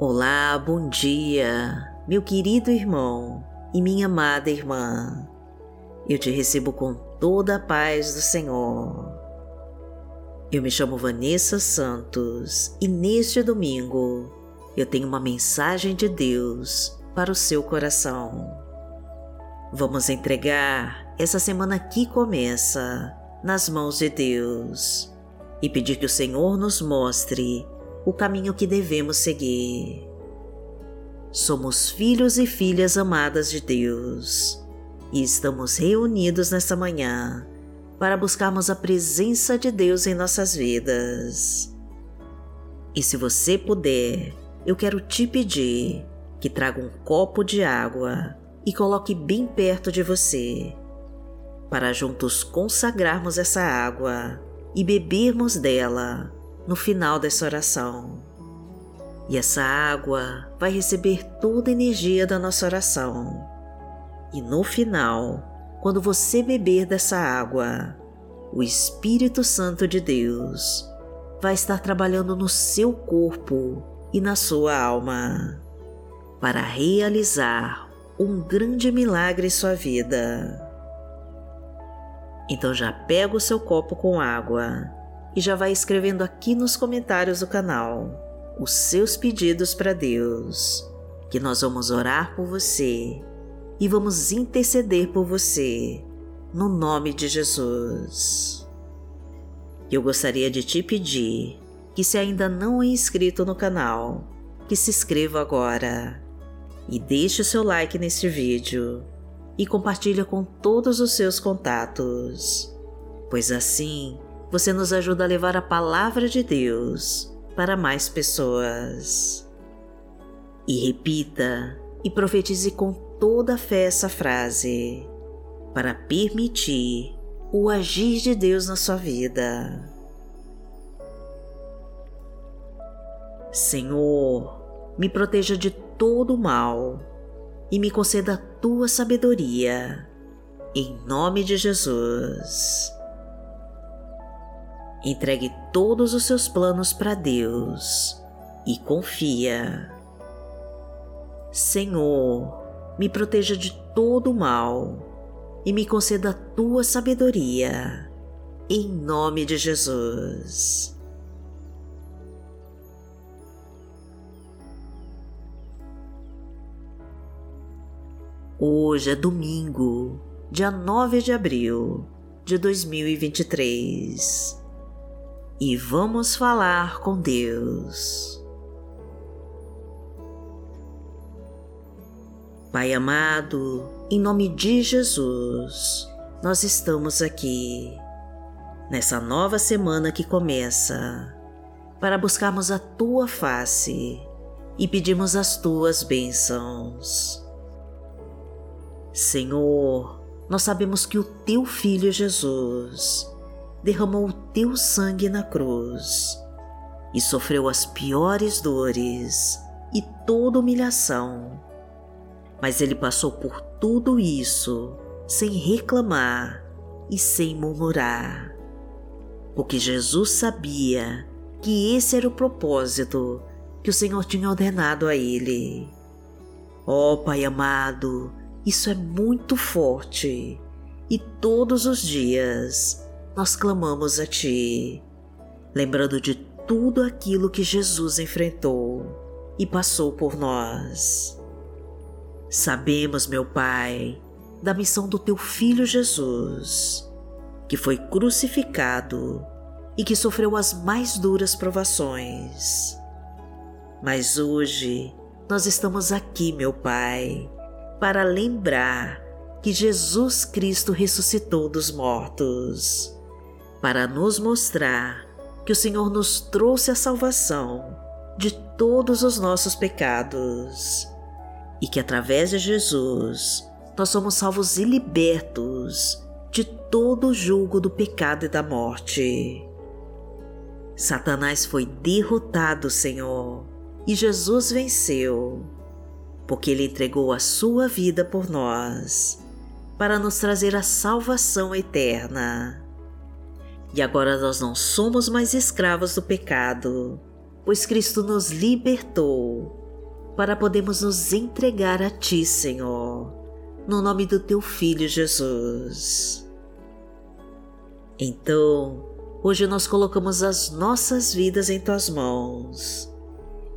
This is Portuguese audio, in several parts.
Olá, bom dia, meu querido irmão e minha amada irmã. Eu te recebo com toda a paz do Senhor. Eu me chamo Vanessa Santos e neste domingo eu tenho uma mensagem de Deus para o seu coração. Vamos entregar essa semana que começa nas mãos de Deus e pedir que o Senhor nos mostre o caminho que devemos seguir. Somos filhos e filhas amadas de Deus e estamos reunidos nesta manhã para buscarmos a presença de Deus em nossas vidas. E se você puder, eu quero te pedir que traga um copo de água e coloque bem perto de você, para juntos consagrarmos essa água e bebermos dela no final dessa oração. E essa água vai receber toda a energia da nossa oração. E no final, quando você beber dessa água, o Espírito Santo de Deus vai estar trabalhando no seu corpo e na sua alma para realizar um grande milagre em sua vida. Então já pega o seu copo com água e já vai escrevendo aqui nos comentários do canal. Os seus pedidos para Deus, que nós vamos orar por você. E vamos interceder por você, no nome de Jesus. Eu gostaria de te pedir que, se ainda não é inscrito no canal, que se inscreva agora. E deixe o seu like neste vídeo. E compartilhe com todos os seus contatos, pois assim você nos ajuda a levar a palavra de Deus para mais pessoas. E repita e profetize com toda a fé essa frase para permitir o agir de Deus na sua vida. Senhor, me proteja de todo o mal e me conceda a tua sabedoria, em nome de Jesus. Entregue todos os seus planos para Deus e confia. Senhor, me proteja de todo o mal e me conceda a tua sabedoria, em nome de Jesus. Hoje é domingo, dia 9 de abril de 2023 e vamos falar com Deus. Pai amado, em nome de Jesus, nós estamos aqui, nessa nova semana que começa, para buscarmos a tua face e pedirmos as tuas bênçãos. Senhor, nós sabemos que o teu filho Jesus derramou o teu sangue na cruz e sofreu as piores dores e toda humilhação. Mas ele passou por tudo isso sem reclamar e sem murmurar, porque Jesus sabia que esse era o propósito que o Senhor tinha ordenado a ele. Ó oh, Pai amado, isso é muito forte e todos os dias nós clamamos a Ti, lembrando de tudo aquilo que Jesus enfrentou e passou por nós. Sabemos, meu Pai, da missão do Teu Filho Jesus, que foi crucificado e que sofreu as mais duras provações. Mas hoje nós estamos aqui, meu Pai, para lembrar que Jesus Cristo ressuscitou dos mortos para nos mostrar que o Senhor nos trouxe a salvação de todos os nossos pecados e que através de Jesus nós somos salvos e libertos de todo o julgo do pecado e da morte. Satanás foi derrotado, Senhor, e Jesus venceu, porque ele entregou a sua vida por nós, para nos trazer a salvação eterna. E agora nós não somos mais escravos do pecado, pois Cristo nos libertou para podermos nos entregar a Ti, Senhor, no nome do Teu Filho Jesus. Então, hoje nós colocamos as nossas vidas em Tuas mãos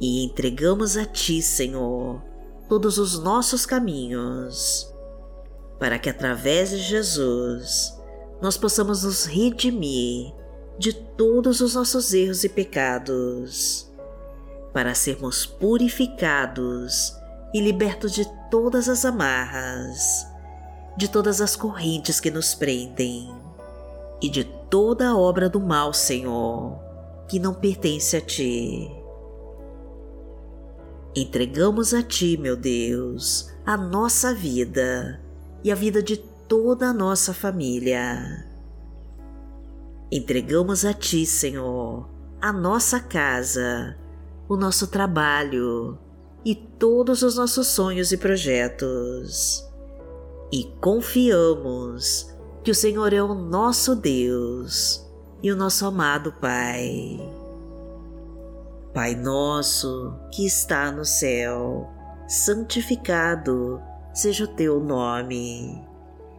e entregamos a Ti, Senhor, todos os nossos caminhos, para que através de Jesus nós possamos nos redimir de todos os nossos erros e pecados para sermos purificados e libertos de todas as amarras, de todas as correntes que nos prendem e de toda obra do mal, Senhor, que não pertence a Ti. Entregamos a Ti, meu Deus, a nossa vida e a vida de toda a nossa família. Entregamos a Ti, Senhor, a nossa casa o nosso trabalho e todos os nossos sonhos e projetos. E confiamos que o Senhor é o nosso Deus e o nosso amado Pai. Pai nosso que está no céu, santificado seja o teu nome.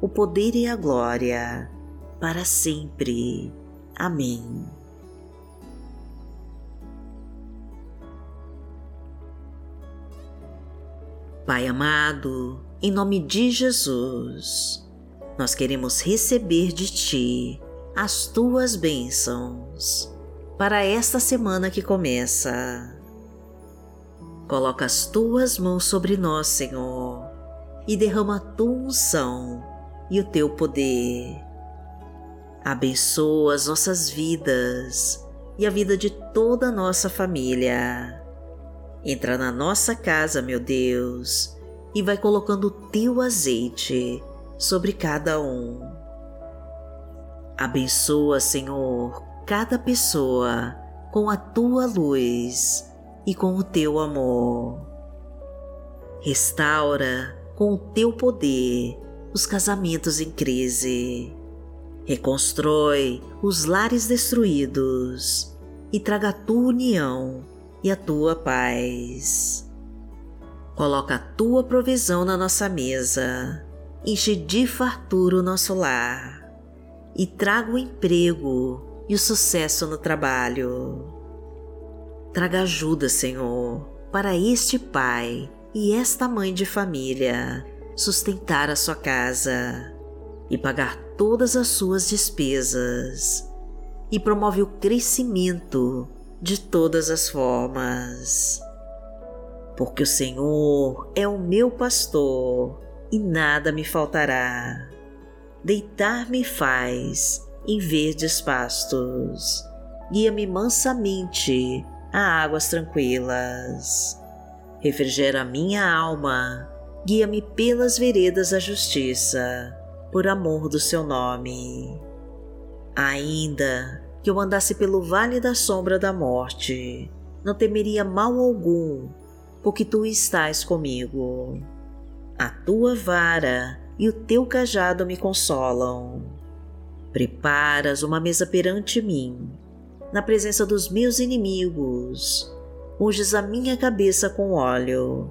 o poder e a glória, para sempre. Amém. Pai amado, em nome de Jesus, nós queremos receber de Ti as Tuas bênçãos para esta semana que começa. Coloca as Tuas mãos sobre nós, Senhor, e derrama a Tua unção e o Teu poder. Abençoa as nossas vidas e a vida de toda a nossa família Entra na nossa casa, meu Deus, e vai colocando o teu azeite sobre cada um. Abençoa, Senhor, cada pessoa com a tua luz e com o teu amor. Restaura com o teu poder os casamentos em crise. Reconstrói os lares destruídos e traga a tua união e a tua paz. Coloca a tua provisão na nossa mesa, enche de fartura o nosso lar e traga o emprego e o sucesso no trabalho. Traga ajuda, Senhor, para este pai e esta mãe de família sustentar a sua casa e pagar todas as suas despesas e promove o crescimento de todas as formas. Porque o Senhor é o meu pastor e nada me faltará. Deitar-me faz em verdes pastos, guia-me mansamente a águas tranquilas. Refrigera minha alma, guia-me pelas veredas da justiça, por amor do seu nome. Ainda que eu andasse pelo vale da sombra da morte, não temeria mal algum, porque tu estás comigo. A tua vara e o teu cajado me consolam. Preparas uma mesa perante mim, na presença dos meus inimigos. Unges a minha cabeça com óleo,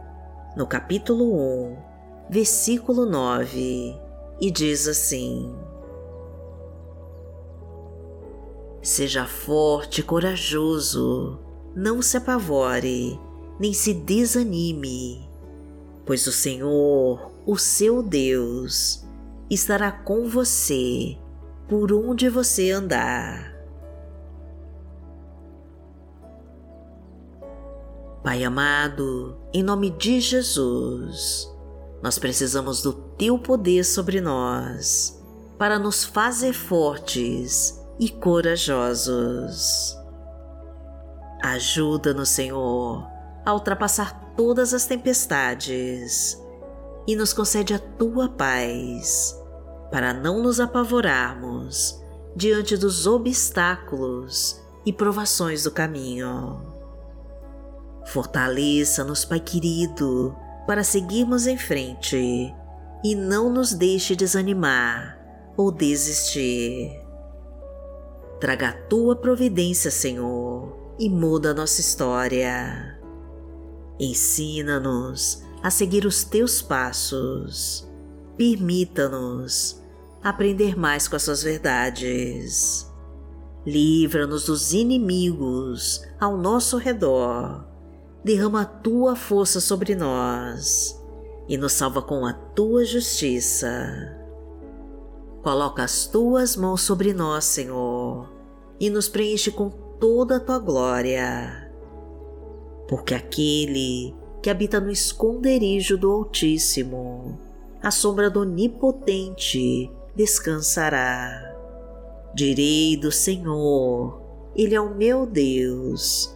no capítulo 1, versículo 9, e diz assim: Seja forte e corajoso, não se apavore, nem se desanime, pois o Senhor, o seu Deus, estará com você por onde você andar. Pai amado, em nome de Jesus, nós precisamos do Teu poder sobre nós para nos fazer fortes e corajosos. Ajuda-nos, Senhor, a ultrapassar todas as tempestades e nos concede a tua paz, para não nos apavorarmos diante dos obstáculos e provações do caminho. Fortaleça-nos, Pai querido, para seguirmos em frente e não nos deixe desanimar ou desistir. Traga a tua providência, Senhor, e muda a nossa história. Ensina-nos a seguir os teus passos. Permita-nos aprender mais com as suas verdades. Livra-nos dos inimigos ao nosso redor. Derrama a tua força sobre nós e nos salva com a tua justiça. Coloca as tuas mãos sobre nós, Senhor, e nos preenche com toda a tua glória. Porque aquele que habita no esconderijo do Altíssimo, a sombra do Onipotente descansará. Direi do Senhor, Ele é o meu Deus,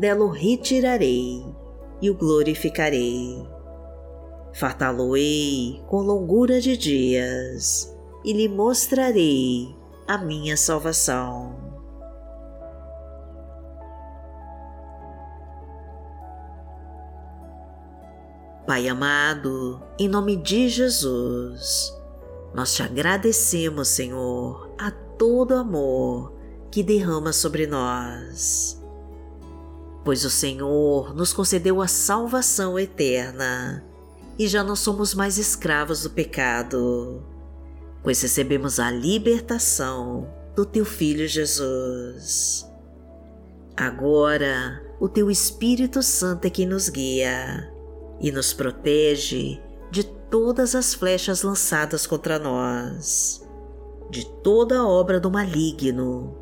dela o retirarei e o glorificarei. Fartá-lo-ei com longura de dias e lhe mostrarei a minha salvação. Pai amado, em nome de Jesus, nós te agradecemos, Senhor, a todo amor que derrama sobre nós. Pois o Senhor nos concedeu a salvação eterna e já não somos mais escravos do pecado, pois recebemos a libertação do Teu Filho Jesus. Agora, o Teu Espírito Santo é quem nos guia e nos protege de todas as flechas lançadas contra nós, de toda obra do maligno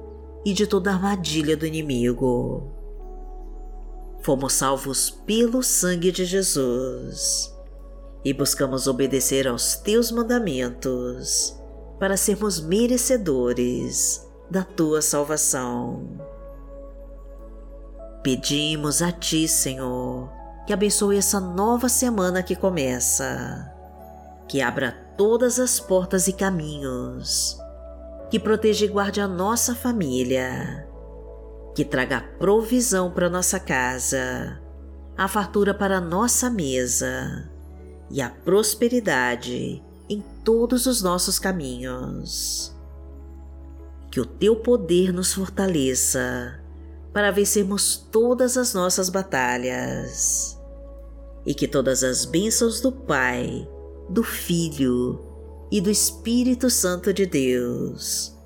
e de toda armadilha do inimigo. Fomos salvos pelo sangue de Jesus e buscamos obedecer aos teus mandamentos para sermos merecedores da tua salvação. Pedimos a ti, Senhor, que abençoe essa nova semana que começa, que abra todas as portas e caminhos, que proteja e guarde a nossa família, que traga provisão para nossa casa, a fartura para nossa mesa e a prosperidade em todos os nossos caminhos. Que o teu poder nos fortaleça para vencermos todas as nossas batalhas e que todas as bênçãos do Pai, do Filho e do Espírito Santo de Deus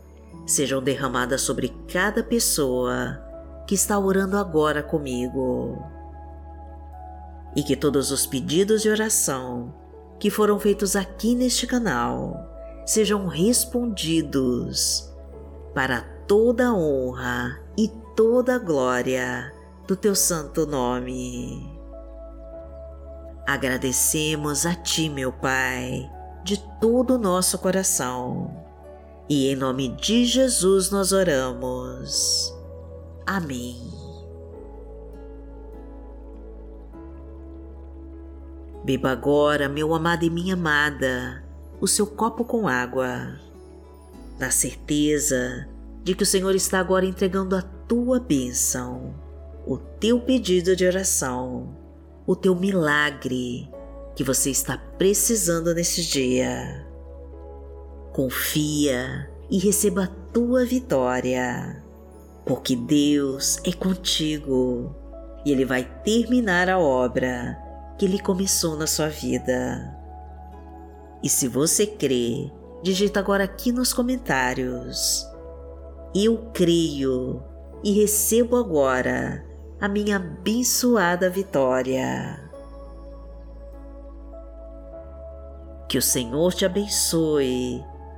sejam derramadas sobre cada pessoa que está orando agora comigo. E que todos os pedidos de oração que foram feitos aqui neste canal sejam respondidos para toda a honra e toda a glória do teu santo nome. Agradecemos a Ti, meu Pai, de todo o nosso coração. E em nome de Jesus nós oramos. Amém. Beba agora, meu amado e minha amada, o seu copo com água, na certeza de que o Senhor está agora entregando a tua bênção, o teu pedido de oração o teu milagre que você está precisando nesse dia. Confia e receba a tua vitória, porque Deus é contigo e Ele vai terminar a obra que Ele começou na sua vida. E se você crê, digita agora aqui nos comentários. Eu creio e recebo agora a minha abençoada vitória. Que o Senhor te abençoe,